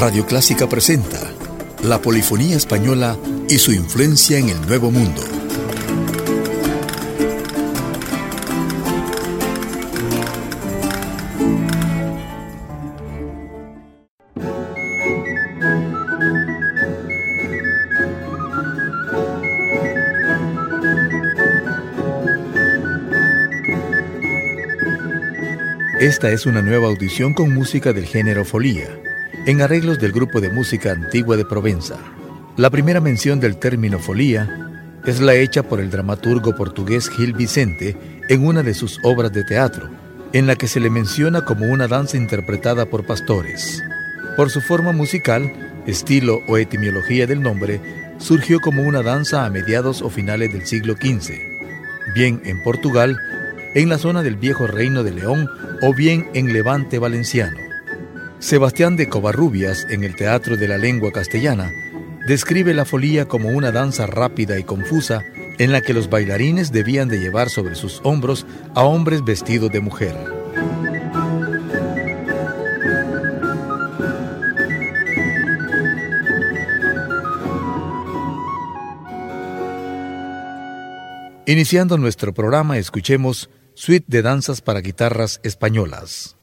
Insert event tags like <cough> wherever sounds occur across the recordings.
Radio Clásica presenta la polifonía española y su influencia en el Nuevo Mundo. Esta es una nueva audición con música del género folía en arreglos del grupo de música antigua de Provenza. La primera mención del término folía es la hecha por el dramaturgo portugués Gil Vicente en una de sus obras de teatro, en la que se le menciona como una danza interpretada por pastores. Por su forma musical, estilo o etimología del nombre, surgió como una danza a mediados o finales del siglo XV, bien en Portugal, en la zona del viejo reino de León o bien en Levante valenciano. Sebastián de Covarrubias, en el Teatro de la Lengua Castellana, describe la folía como una danza rápida y confusa en la que los bailarines debían de llevar sobre sus hombros a hombres vestidos de mujer. Iniciando nuestro programa, escuchemos Suite de Danzas para Guitarras Españolas.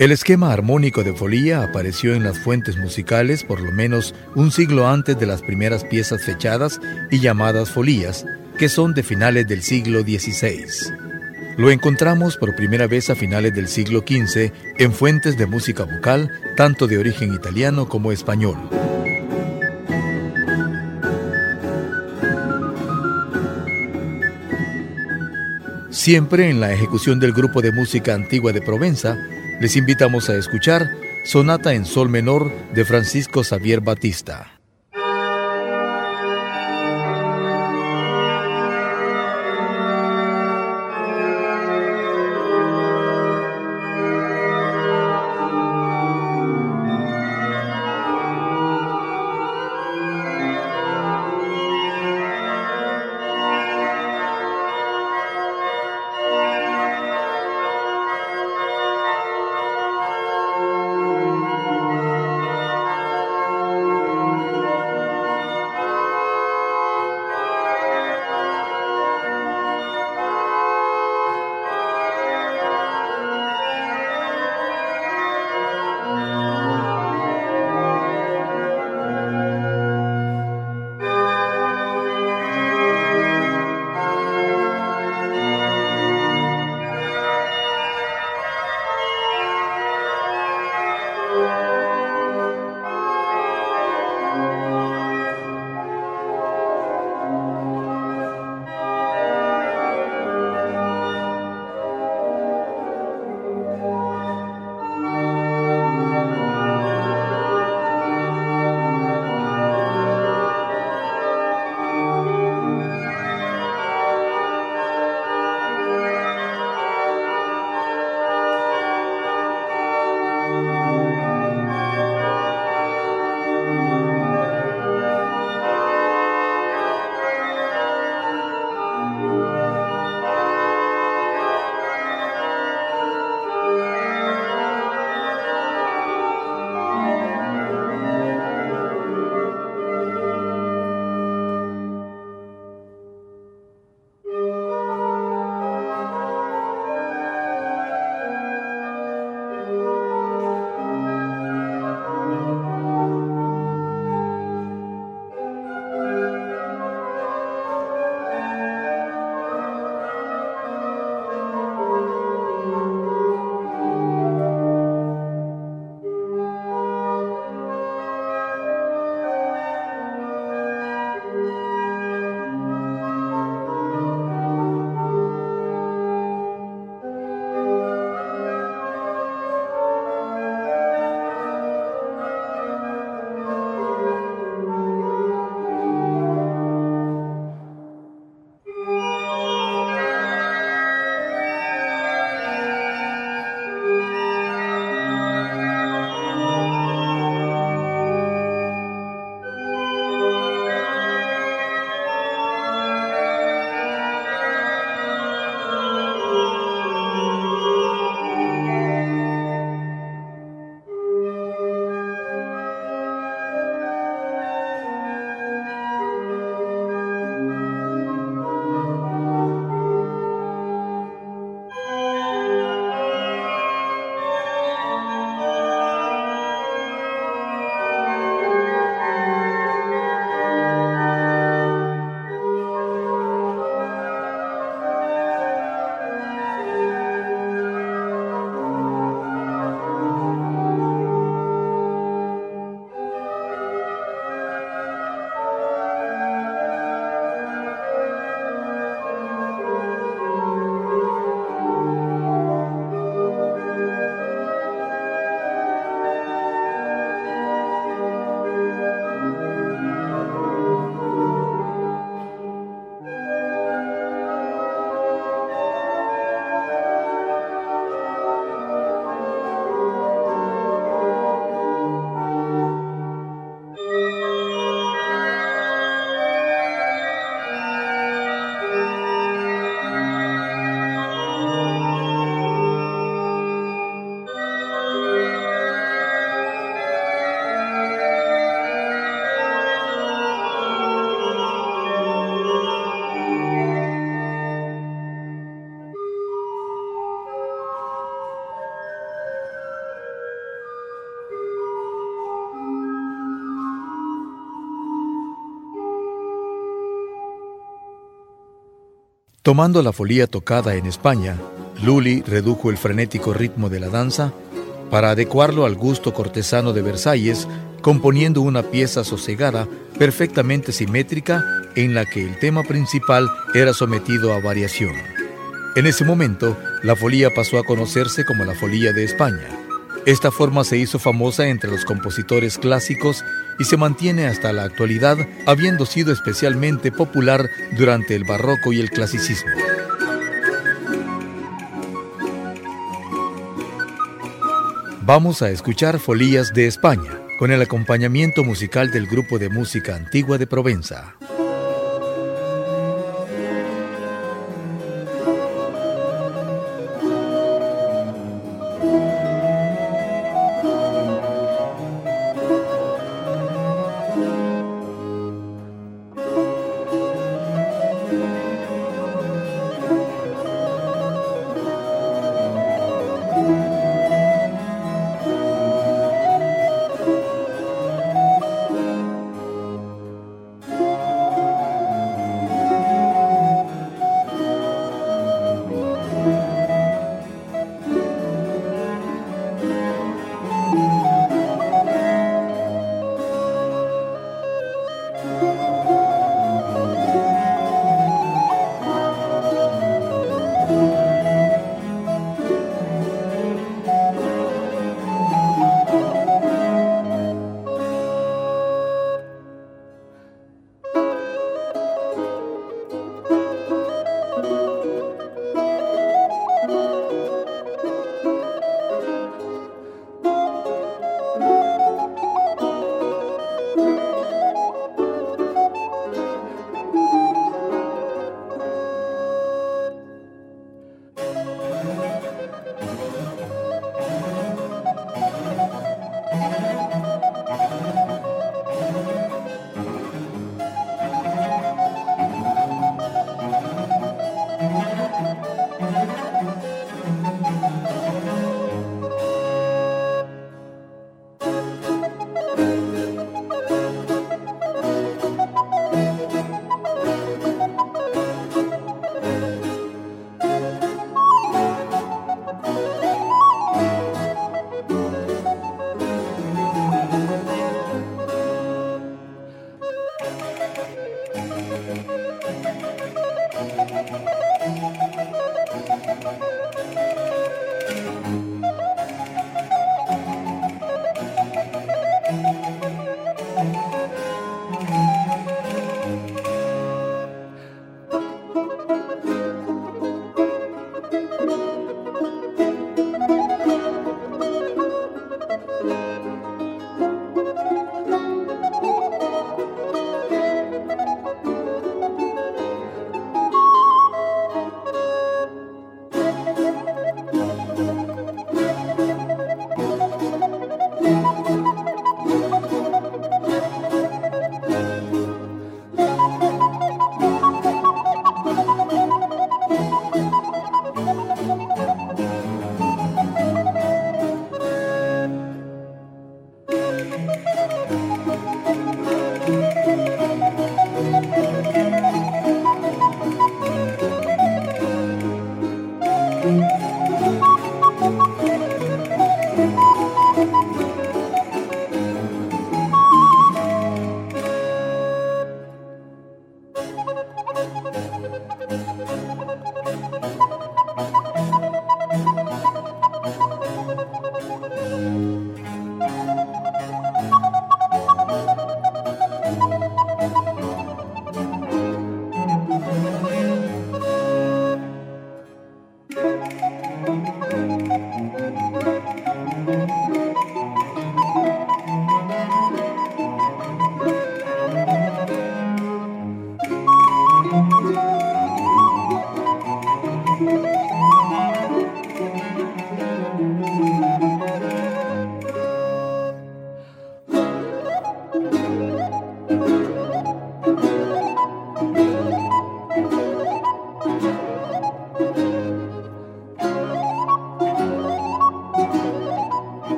El esquema armónico de folía apareció en las fuentes musicales por lo menos un siglo antes de las primeras piezas fechadas y llamadas folías, que son de finales del siglo XVI. Lo encontramos por primera vez a finales del siglo XV en fuentes de música vocal, tanto de origen italiano como español. Siempre en la ejecución del grupo de música antigua de Provenza, les invitamos a escuchar Sonata en Sol Menor de Francisco Xavier Batista. Tomando la folía tocada en España, Lully redujo el frenético ritmo de la danza para adecuarlo al gusto cortesano de Versalles, componiendo una pieza sosegada, perfectamente simétrica, en la que el tema principal era sometido a variación. En ese momento, la folía pasó a conocerse como la folía de España. Esta forma se hizo famosa entre los compositores clásicos y se mantiene hasta la actualidad, habiendo sido especialmente popular durante el barroco y el clasicismo. Vamos a escuchar Folías de España, con el acompañamiento musical del grupo de música antigua de Provenza.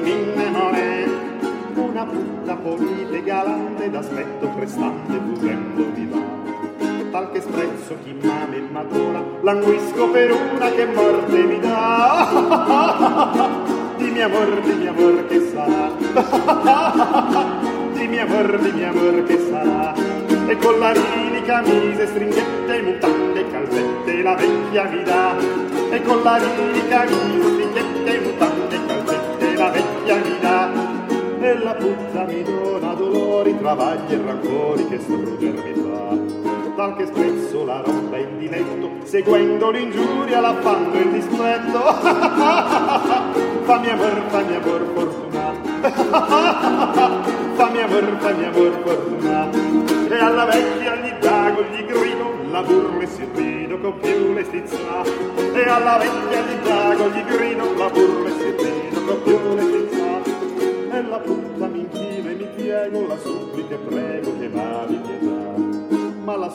di mille una putta polita e galante d'aspetto prestante fuggendo di là. Tal che sprezzo chi mame e matura languisco per una che morte mi dà. <laughs> Dimmi amor, dimmi amor che sarà. <laughs> Dimmi amor, dimmi amor che sarà. E con la mini camise, stringhette, mutande, calzette, la vecchia mi dà. E con la mini camise, stringhette, seguendo l'ingiuria l'affanno e il dispetto. <laughs> Fammi amor, fammi amor fortuna. <laughs> Fammi amor, fammi amor fortuna. E alla vecchia gli dago, gli grido la burla e si rido con più le stizza. E alla vecchia gli dago, gli grido la burla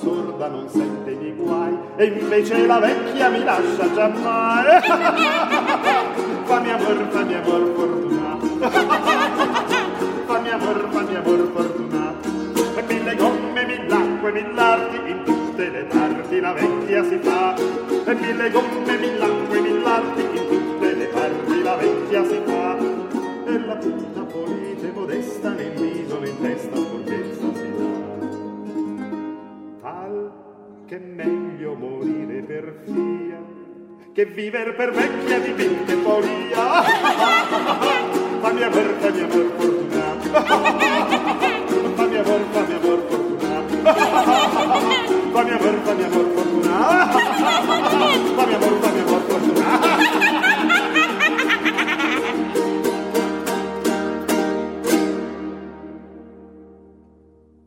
sorda non sente i miei guai e invece la vecchia mi lascia giammai <laughs> fammi amor, fammi amor fortunato <laughs> fammi amor, fammi amor fortunato e mille gomme, mille acque, mille arti in tutte le parti la vecchia si fa. E mille gomme, mille acque, che è meglio morire per via che viver per vecchia di vinte folia <laughs> fammi amor, fammi amor fortunato fammi amor, fammi amor fortunato <laughs> fammi amor, fammi amor fortunato <laughs> fammi amor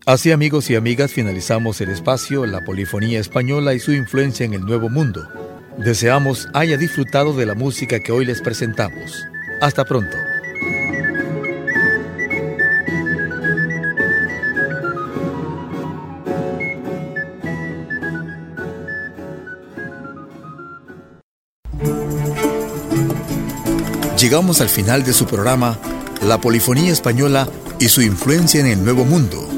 Así amigos y amigas finalizamos el espacio La Polifonía Española y su influencia en el Nuevo Mundo. Deseamos haya disfrutado de la música que hoy les presentamos. Hasta pronto. Llegamos al final de su programa La Polifonía Española y su influencia en el Nuevo Mundo,